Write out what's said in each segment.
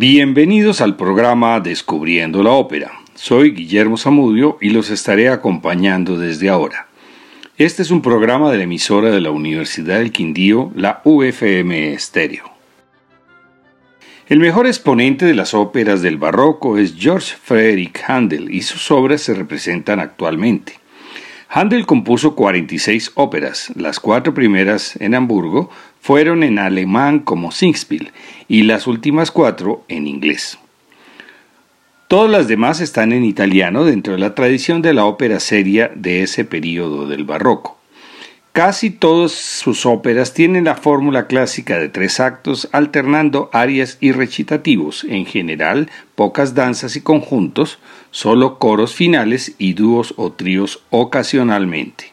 Bienvenidos al programa Descubriendo la Ópera. Soy Guillermo Zamudio y los estaré acompañando desde ahora. Este es un programa de la emisora de la Universidad del Quindío, la UFM Estéreo. El mejor exponente de las óperas del barroco es George Frederick Handel y sus obras se representan actualmente. Handel compuso 46 óperas, las cuatro primeras en Hamburgo fueron en alemán como Singspiel y las últimas cuatro en inglés. Todas las demás están en italiano dentro de la tradición de la ópera seria de ese período del barroco. Casi todas sus óperas tienen la fórmula clásica de tres actos alternando arias y recitativos, en general pocas danzas y conjuntos, solo coros finales y dúos o tríos ocasionalmente.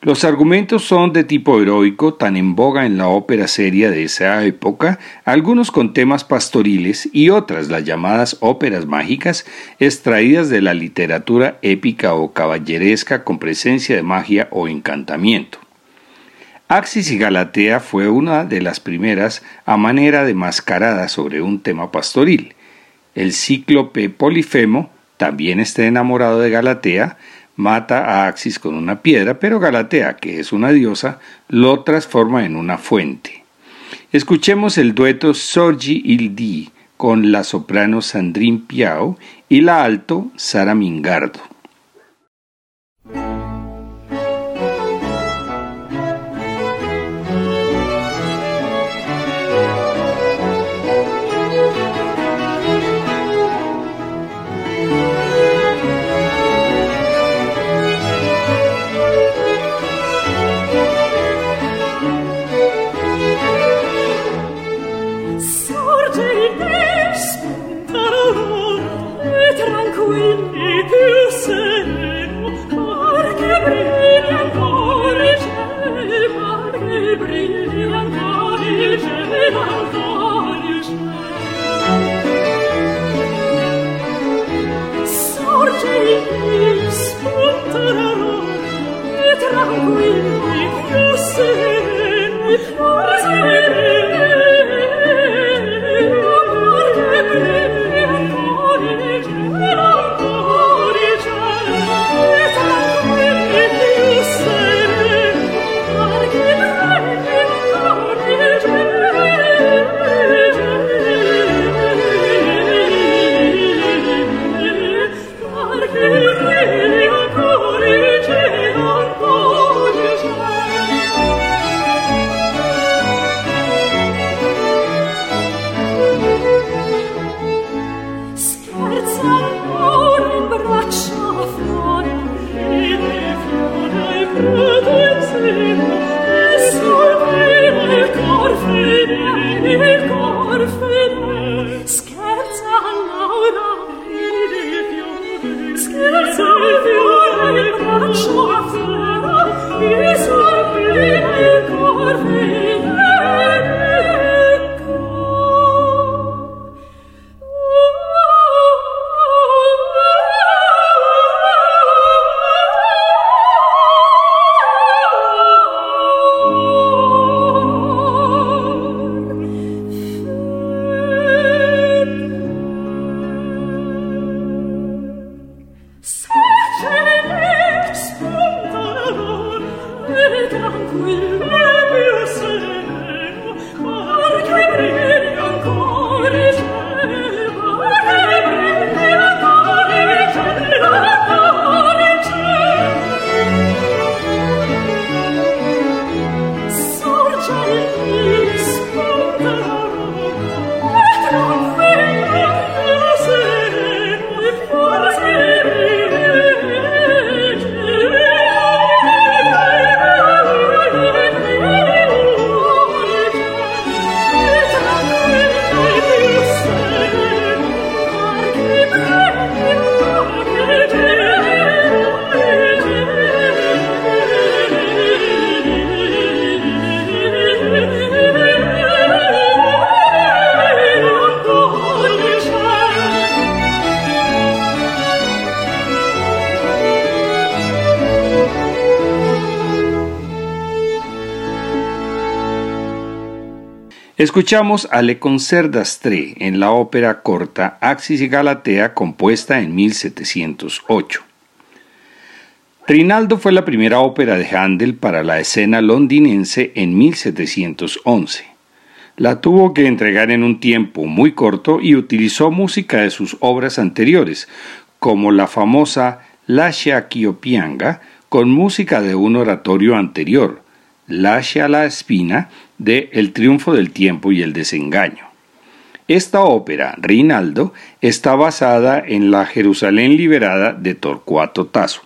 Los argumentos son de tipo heroico, tan en boga en la ópera seria de esa época, algunos con temas pastoriles y otras, las llamadas óperas mágicas, extraídas de la literatura épica o caballeresca con presencia de magia o encantamiento. Axis y Galatea fue una de las primeras a manera de mascarada sobre un tema pastoril. El cíclope Polifemo también está enamorado de Galatea, mata a Axis con una piedra, pero Galatea, que es una diosa, lo transforma en una fuente. Escuchemos el dueto Sorgi il Di con la soprano Sandrine Piao y la alto Sara Mingardo. Escuchamos a Le Concert d'Astre en la ópera corta Axis y Galatea compuesta en 1708. Rinaldo fue la primera ópera de Handel para la escena londinense en 1711. La tuvo que entregar en un tiempo muy corto y utilizó música de sus obras anteriores, como la famosa Lascia Chiopianga, con música de un oratorio anterior, Lascia la Espina, de El triunfo del tiempo y el desengaño. Esta ópera, Rinaldo, está basada en la Jerusalén liberada de Torcuato Tasso.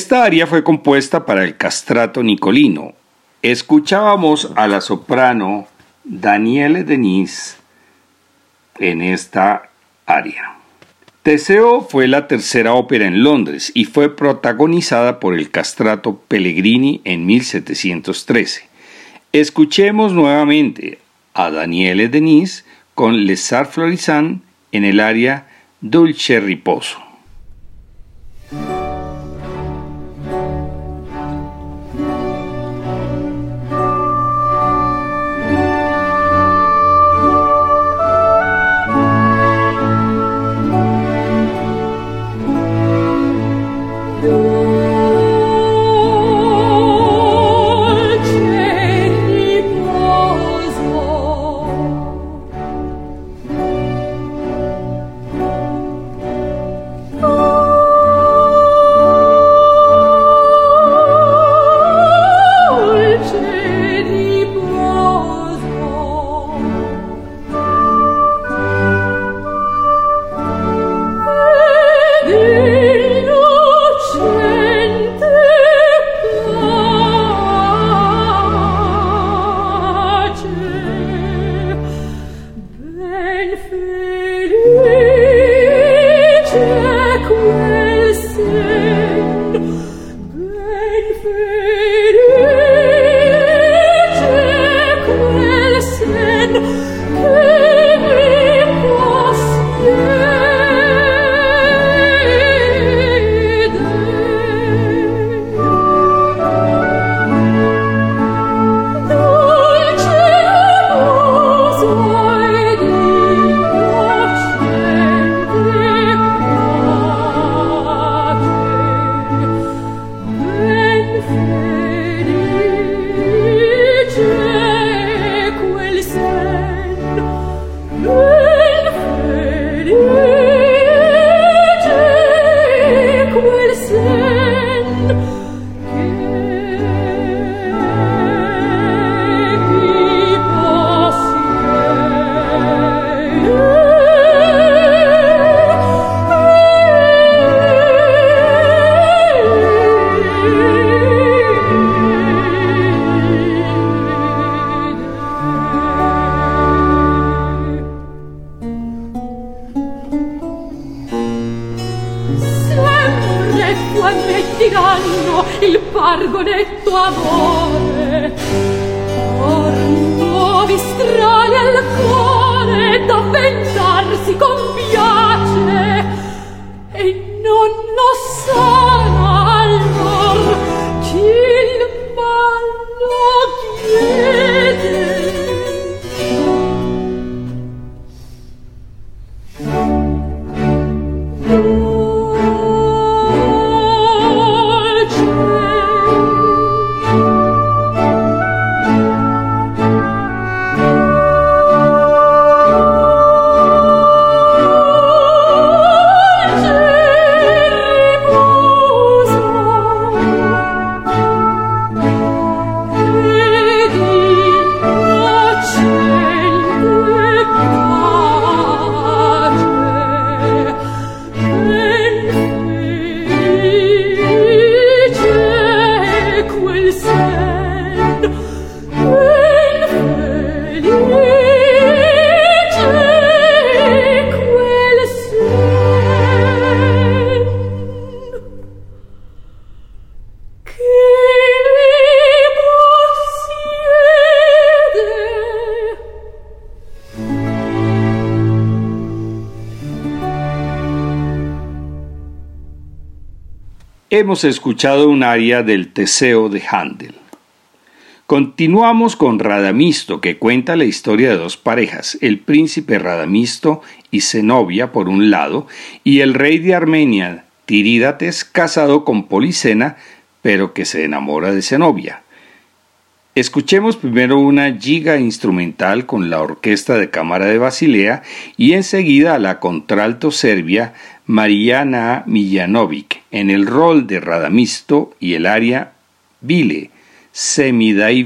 Esta aria fue compuesta para el castrato nicolino. Escuchábamos a la soprano Daniele Denis en esta aria. Teseo fue la tercera ópera en Londres y fue protagonizada por el castrato Pellegrini en 1713. Escuchemos nuevamente a Daniele Denis con Les Arts Florissant en el aria Dulce Riposo. Hemos escuchado un aria del Teseo de Handel. Continuamos con Radamisto, que cuenta la historia de dos parejas, el príncipe Radamisto y Zenobia por un lado, y el rey de Armenia, Tirídates, casado con Policena, pero que se enamora de Zenobia. Escuchemos primero una giga instrumental con la Orquesta de Cámara de Basilea y enseguida la contralto serbia Marijana Mijanovic en el rol de Radamisto y el aria Vile, Semidai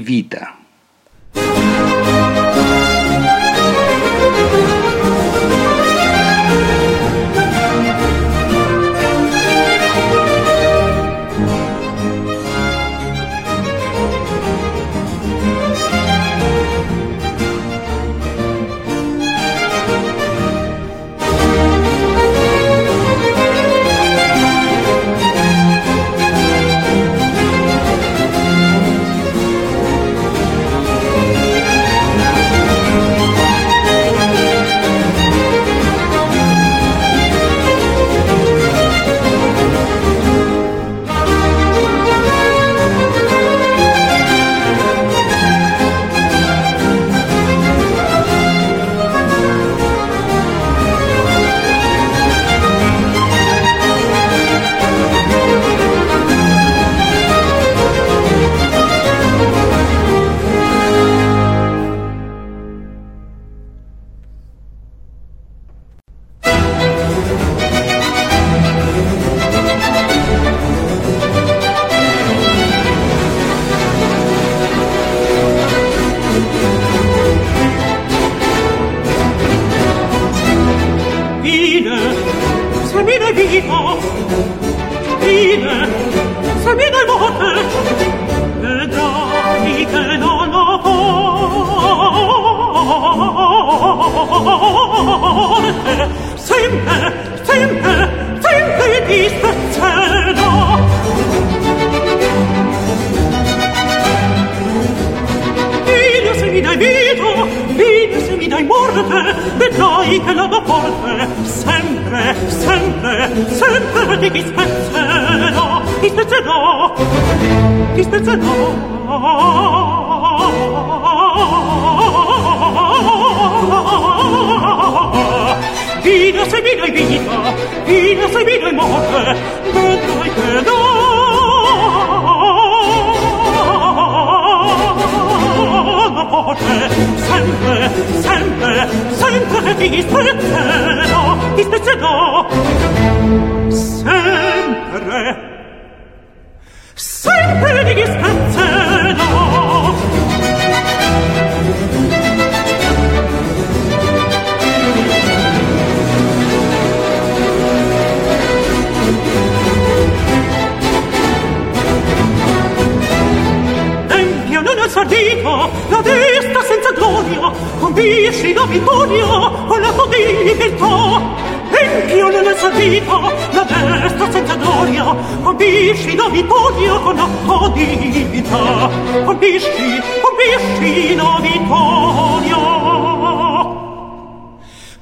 sardino, la destra senza gloria, condisci la vittoria con la tua libertà. Tempio non è sardito, la destra senza gloria, convinci la vittoria con la tua divinità. Convinci, convinci la vittoria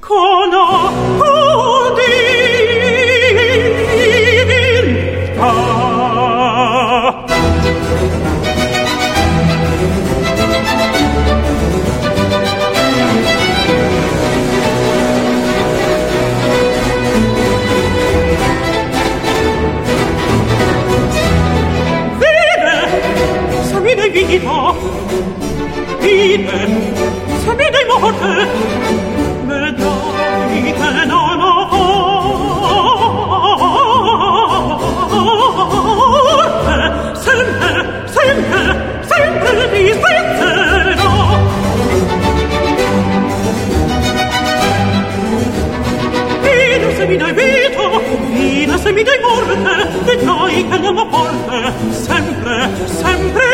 con la vita, vive, se mi dai morte, vedrai che non ho morte. Sempre, sempre, sempre ti spezzerò. Vino se mi dai vita, vino se mi dai morte, vedrai che non ho porte. Sempre, sempre,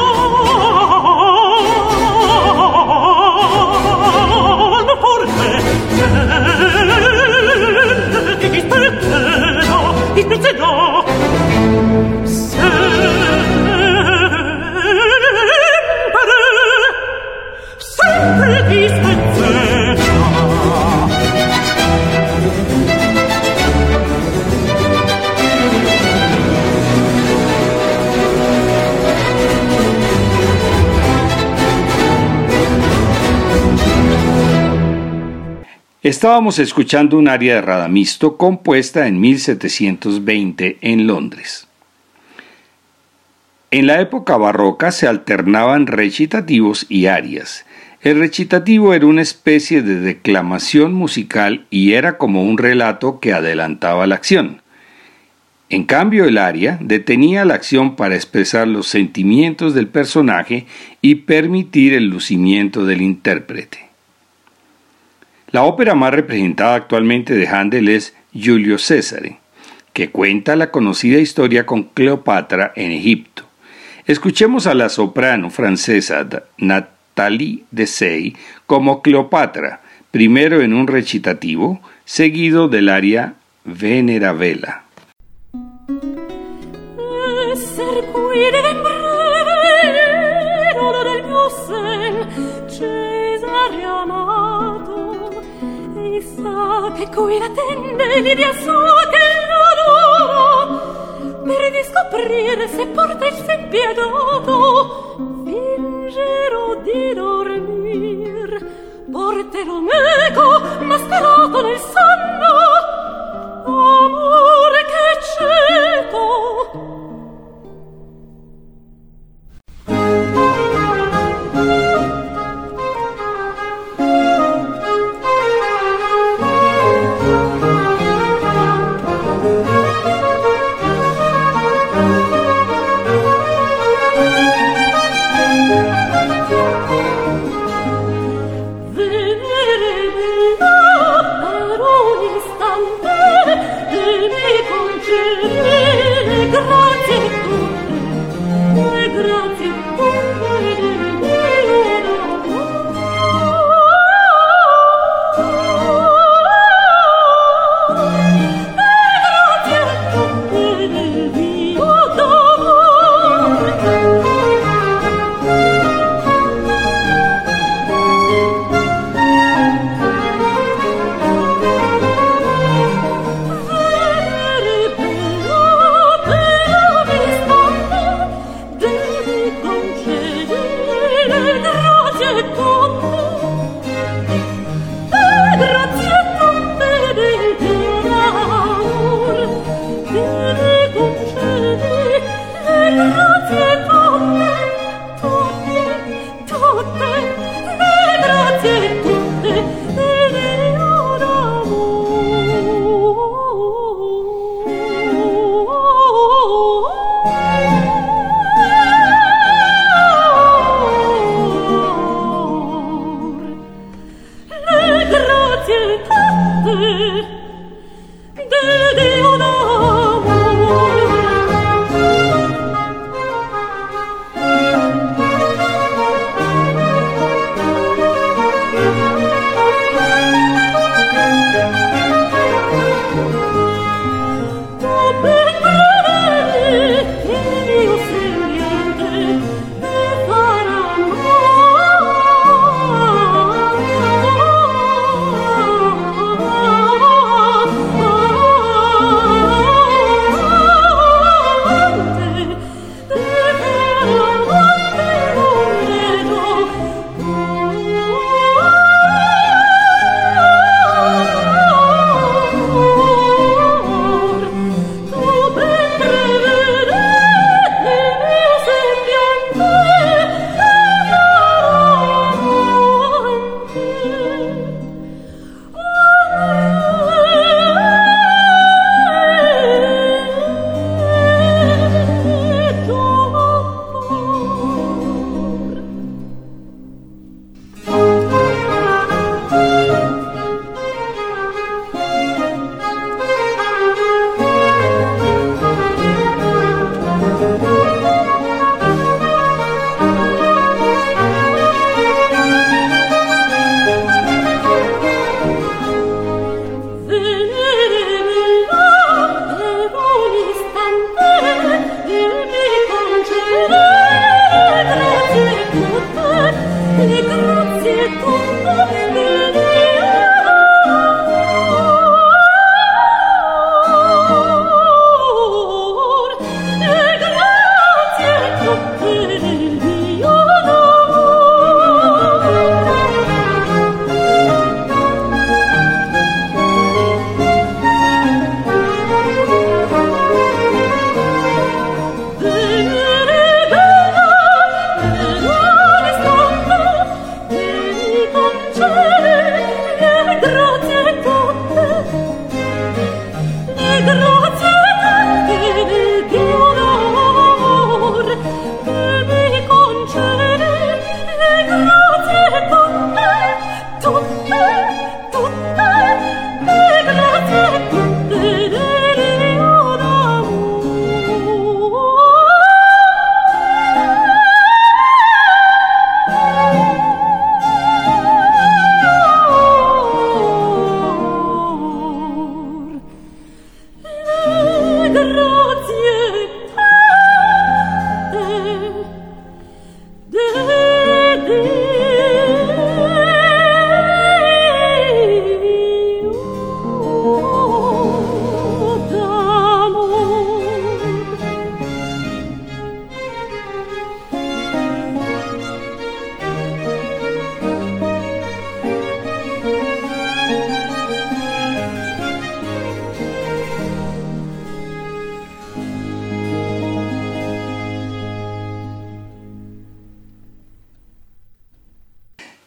Estábamos escuchando un aria de Radamisto compuesta en 1720 en Londres. En la época barroca se alternaban recitativos y arias. El recitativo era una especie de declamación musical y era como un relato que adelantaba la acción. En cambio, el aria detenía la acción para expresar los sentimientos del personaje y permitir el lucimiento del intérprete. La ópera más representada actualmente de Handel es Julio César, que cuenta la conocida historia con Cleopatra en Egipto. Escuchemos a la soprano francesa Nathalie Dessay como Cleopatra, primero en un recitativo, seguido del aria Veneravela. e cui la tende l'idea sua dell'odoro per riscoprire se porta il sen piedoso fingerò di dormir. Porterò meco mascherato nel sonno. Amore che c'è.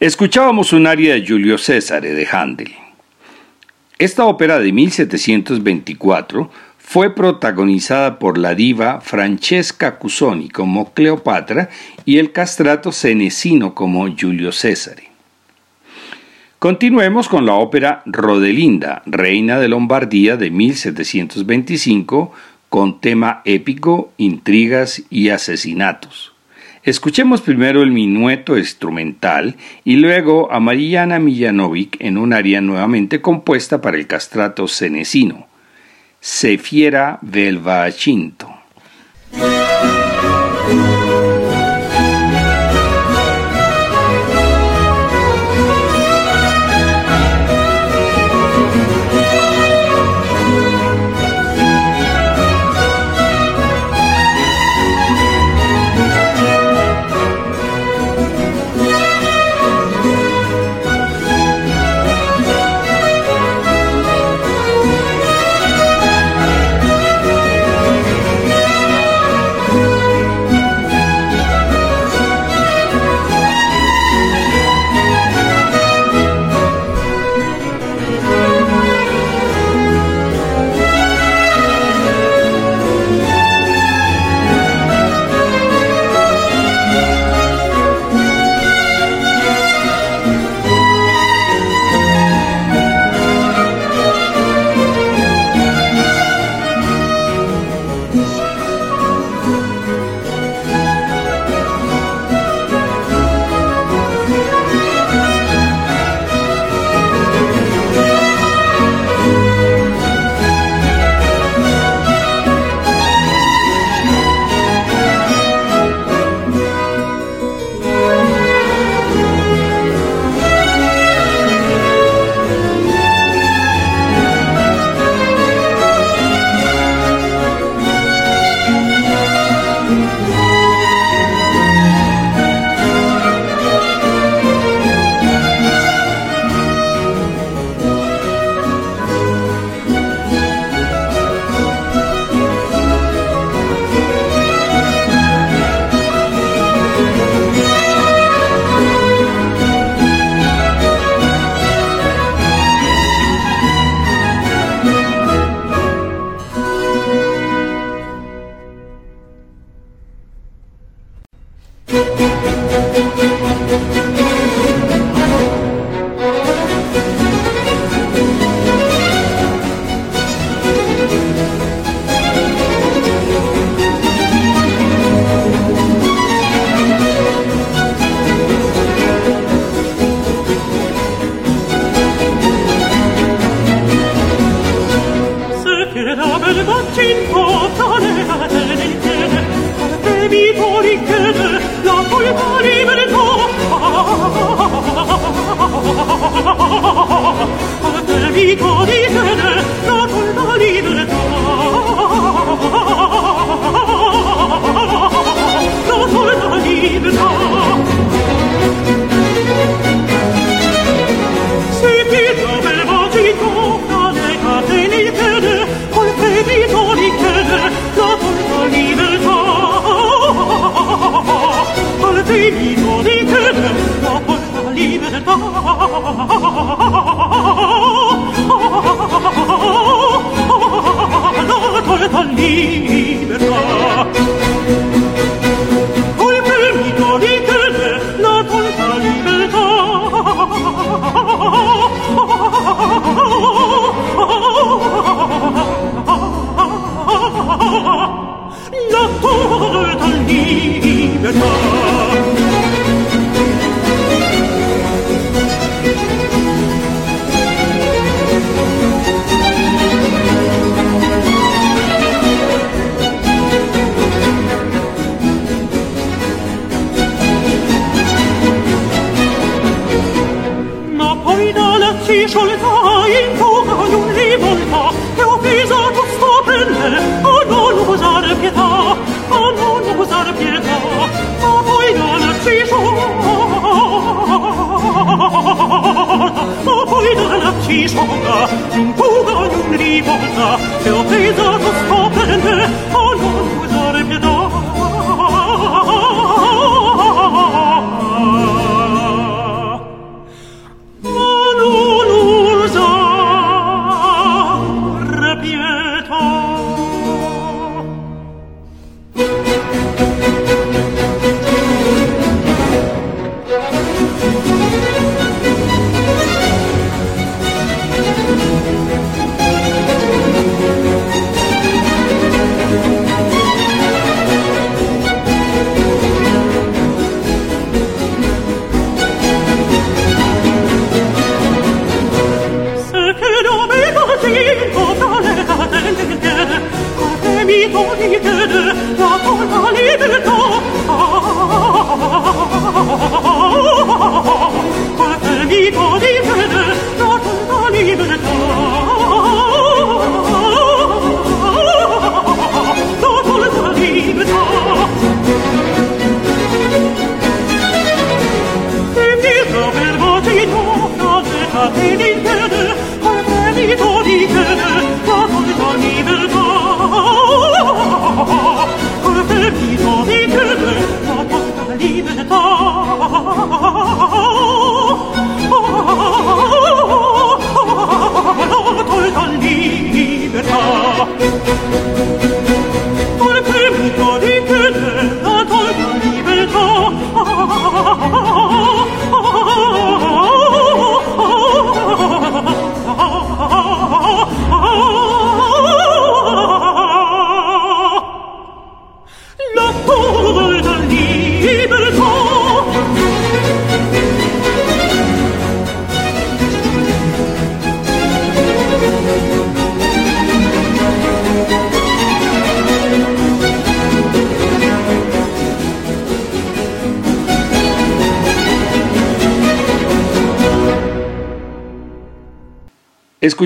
Escuchábamos un aria de Julio César de Handel. Esta ópera de 1724 fue protagonizada por la diva Francesca Cusoni como Cleopatra y el castrato cenecino como Julio César. Continuemos con la ópera Rodelinda, reina de Lombardía de 1725, con tema épico, intrigas y asesinatos. Escuchemos primero el minueto instrumental y luego a Mariana Millanovic en un aria nuevamente compuesta para el castrato cenecino, Sefiera del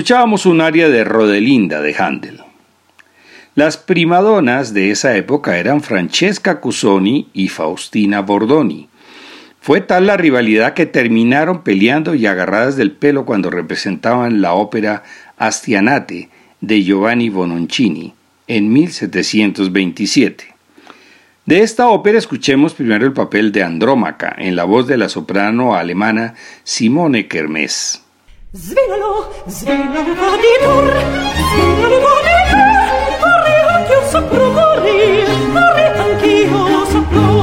Escuchábamos un aria de Rodelinda de Handel. Las primadonas de esa época eran Francesca Cusoni y Faustina Bordoni. Fue tal la rivalidad que terminaron peleando y agarradas del pelo cuando representaban la ópera Astianate de Giovanni Bononcini en 1727. De esta ópera escuchemos primero el papel de Andrómaca en la voz de la soprano alemana Simone Kermes. Svelalo, svelalo va di tour, svelalo va di tour, corri anch'io sopra, corri, corri anch'io sopra.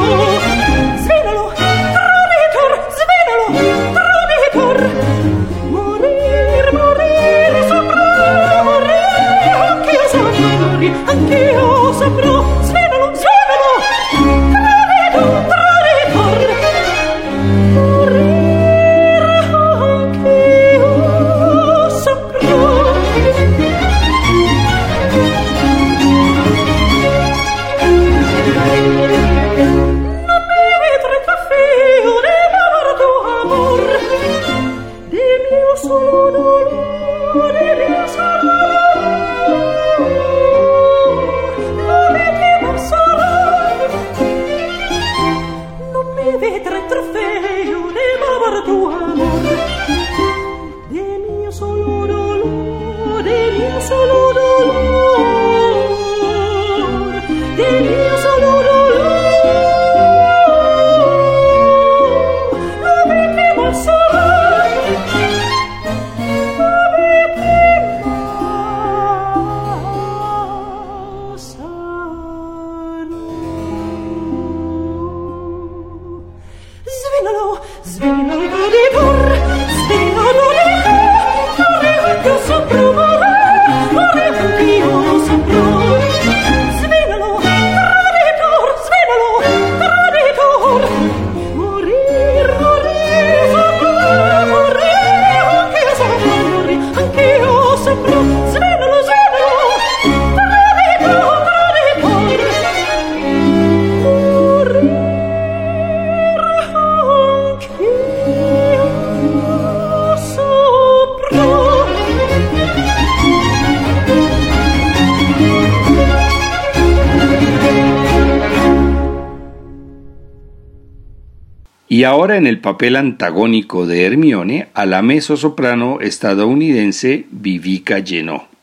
Ahora en el papel antagónico de Hermione a la soprano estadounidense Vivica Llenó.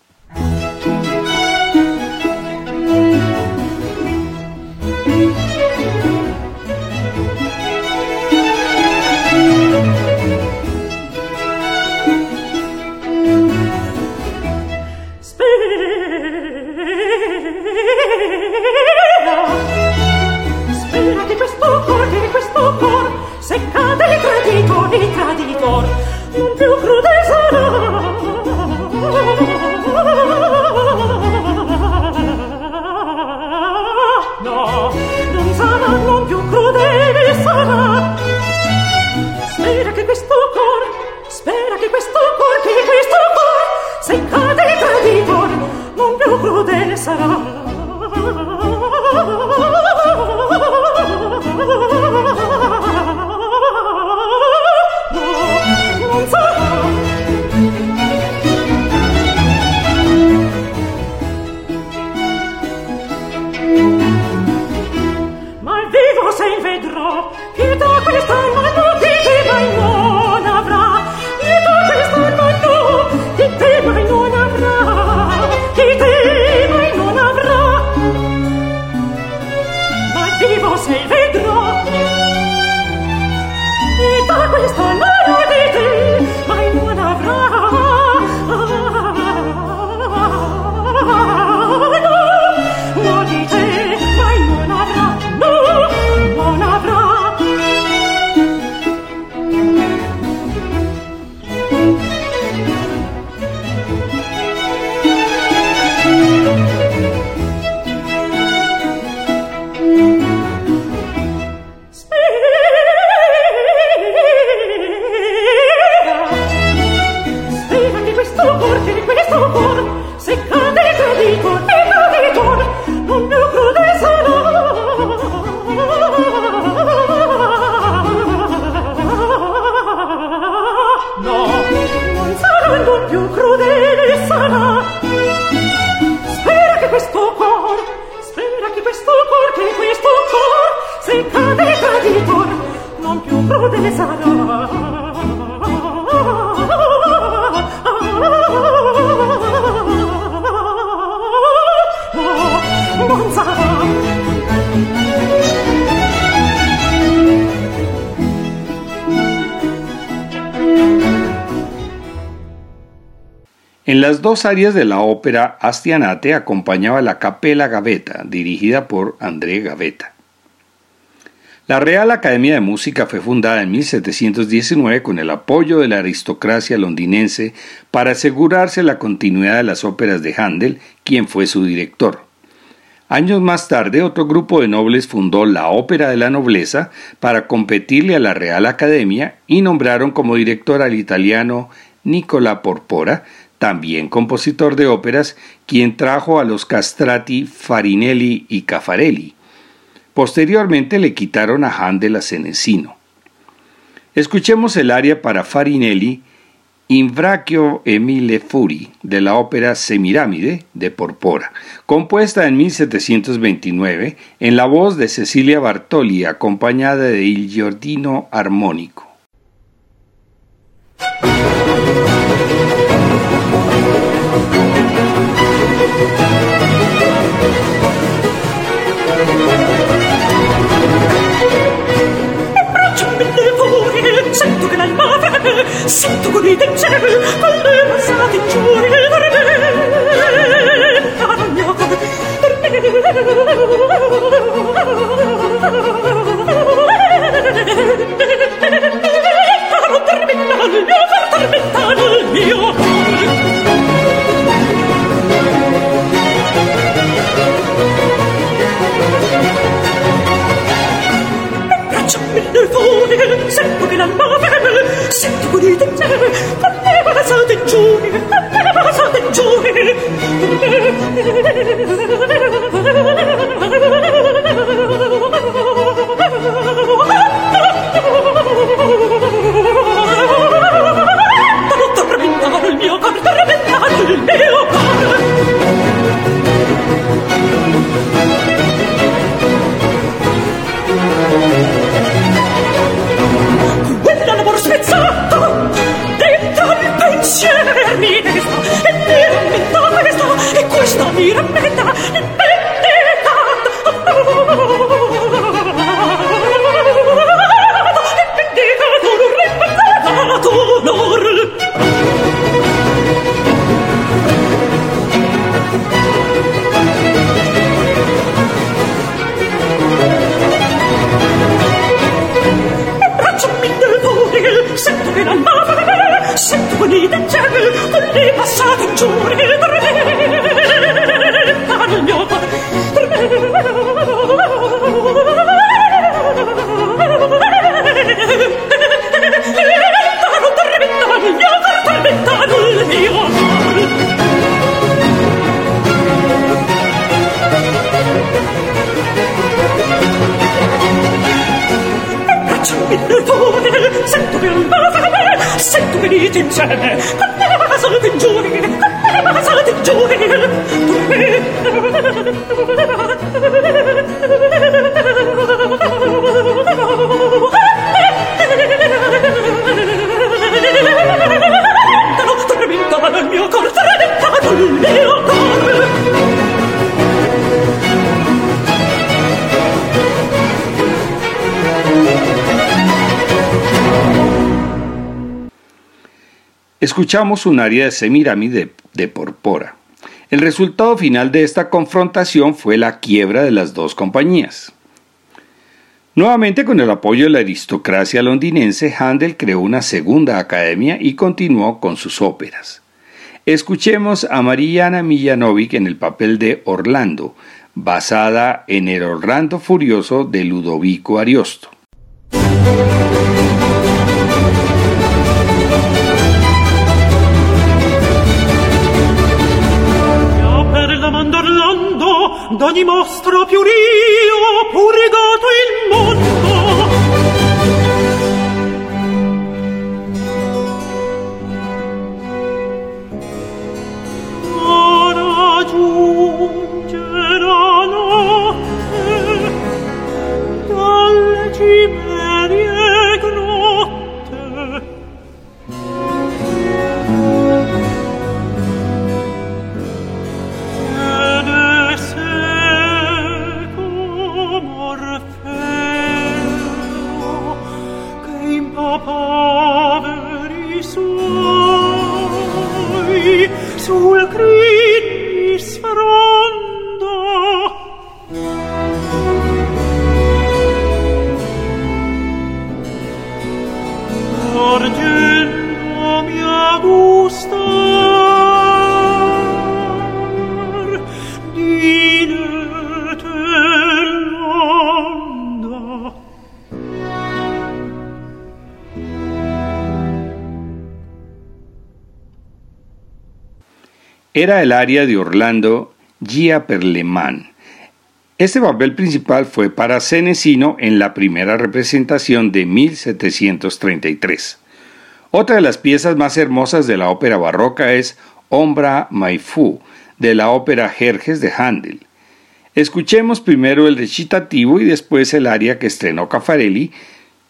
En las dos áreas de la ópera, Astianate acompañaba la Capella Gavetta, dirigida por André Gavetta. La Real Academia de Música fue fundada en 1719 con el apoyo de la aristocracia londinense para asegurarse la continuidad de las óperas de Handel, quien fue su director. Años más tarde, otro grupo de nobles fundó la Ópera de la Nobleza para competirle a la Real Academia y nombraron como director al italiano Nicola Porpora, también compositor de óperas, quien trajo a los castrati Farinelli y Caffarelli. Posteriormente le quitaron a Handel a Senesino. Escuchemos el aria para Farinelli, Invracio Emile Furi, de la ópera Semiramide de Porpora, compuesta en 1729 en la voz de Cecilia Bartoli, acompañada de Il Giordino Armónico. 신두근이 된 죄를 걸레 불사진 줄을 걸네 나는요 tormentado el mío 천민을 보내 슬프기란 마음을 슬프니 등장을 내봐서 된주해 내봐서 된주해 Escuchamos un aria de Semirami de, de Porpora. El resultado final de esta confrontación fue la quiebra de las dos compañías. Nuevamente con el apoyo de la aristocracia londinense, Handel creó una segunda academia y continuó con sus óperas. Escuchemos a Mariana Millanovic en el papel de Orlando, basada en el Orlando Furioso de Ludovico Ariosto. D'ogni mostro più rio purigato il mondo Tool era el área de Orlando Gia Perleman. Este papel principal fue para Cenecino en la primera representación de 1733. Otra de las piezas más hermosas de la ópera barroca es Ombra Maifu, de la ópera Jerjes de Handel. Escuchemos primero el recitativo y después el aria que estrenó Caffarelli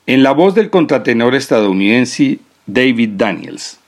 en la voz del contratenor estadounidense David Daniels.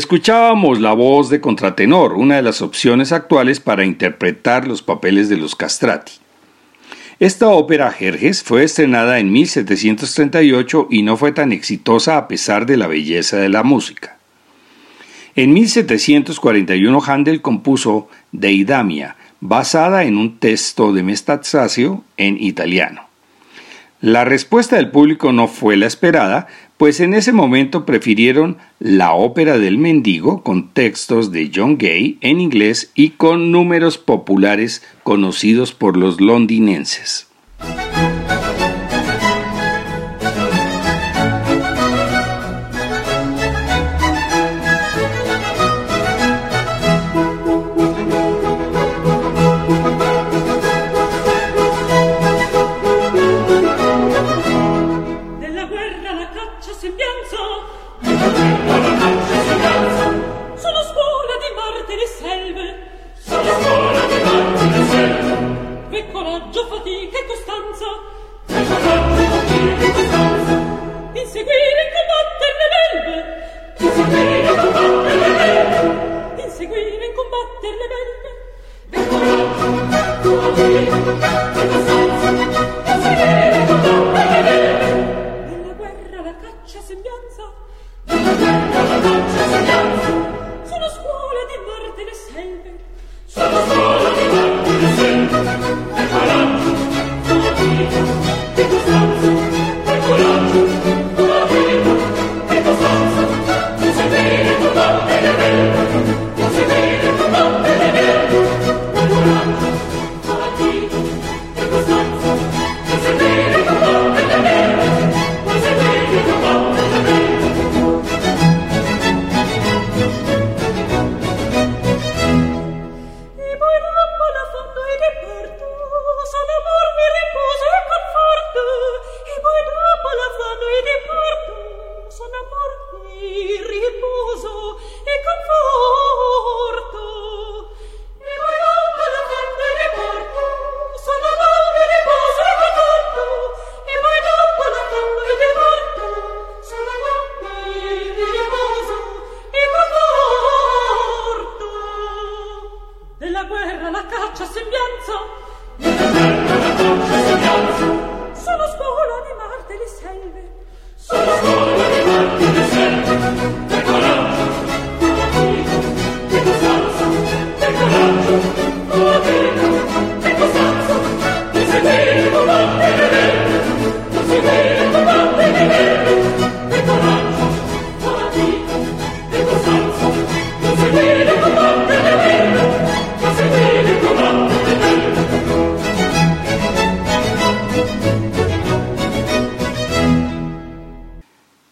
Escuchábamos la voz de contratenor, una de las opciones actuales para interpretar los papeles de los castrati. Esta ópera Jerjes fue estrenada en 1738 y no fue tan exitosa a pesar de la belleza de la música. En 1741 Handel compuso Deidamia, basada en un texto de Metastasio en italiano. La respuesta del público no fue la esperada, pues en ese momento prefirieron la ópera del mendigo con textos de John Gay en inglés y con números populares conocidos por los londinenses.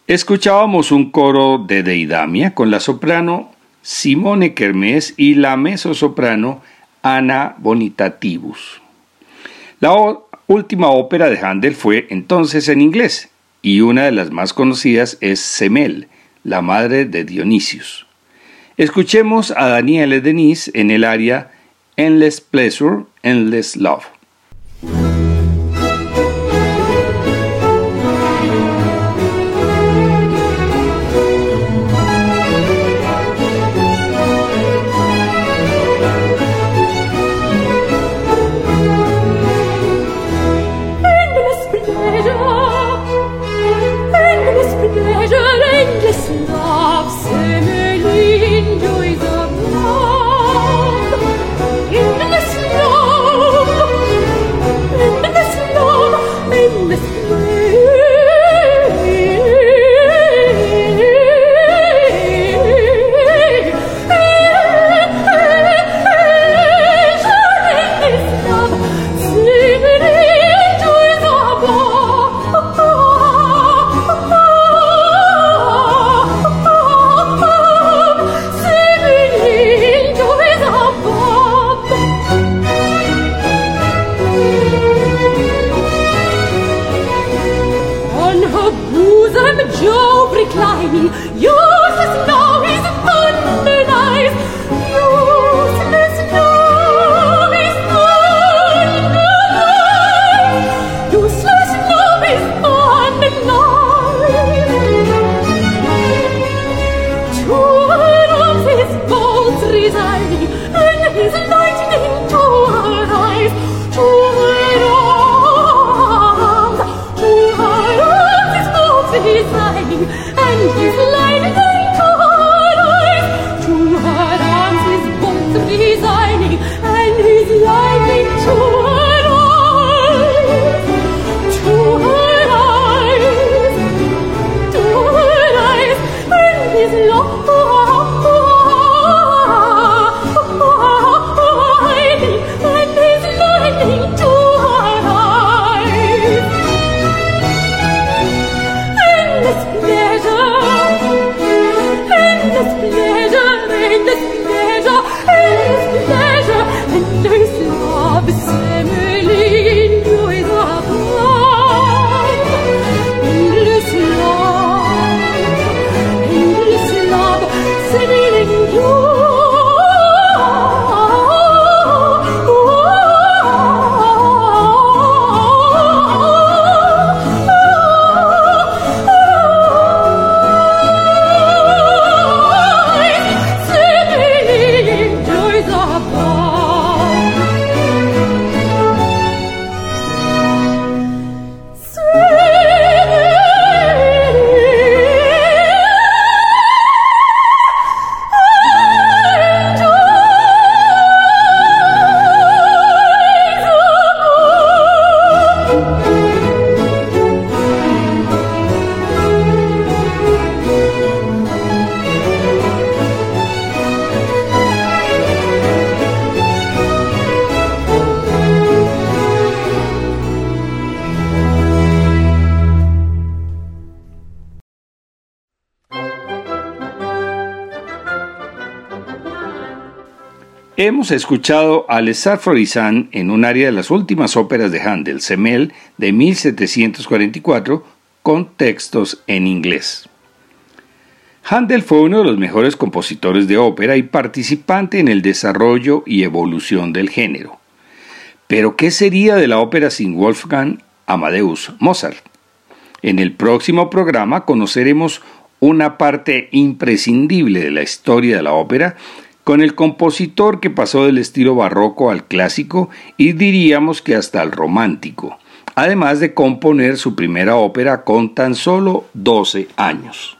Escuchábamos un coro de Deidamia con la soprano Simone Kermés y la mezzosoprano Ana Bonitativus. La última ópera de Handel fue entonces en inglés y una de las más conocidas es Semel, la madre de Dionisius. Escuchemos a Daniele Denis en el área Endless Pleasure, Endless Love. Hemos escuchado a Lesar Florisán en un área de las últimas óperas de Handel, Semel, de 1744, con textos en inglés. Handel fue uno de los mejores compositores de ópera y participante en el desarrollo y evolución del género. Pero, ¿qué sería de la ópera sin Wolfgang Amadeus Mozart? En el próximo programa conoceremos una parte imprescindible de la historia de la ópera con el compositor que pasó del estilo barroco al clásico y diríamos que hasta al romántico, además de componer su primera ópera con tan solo 12 años.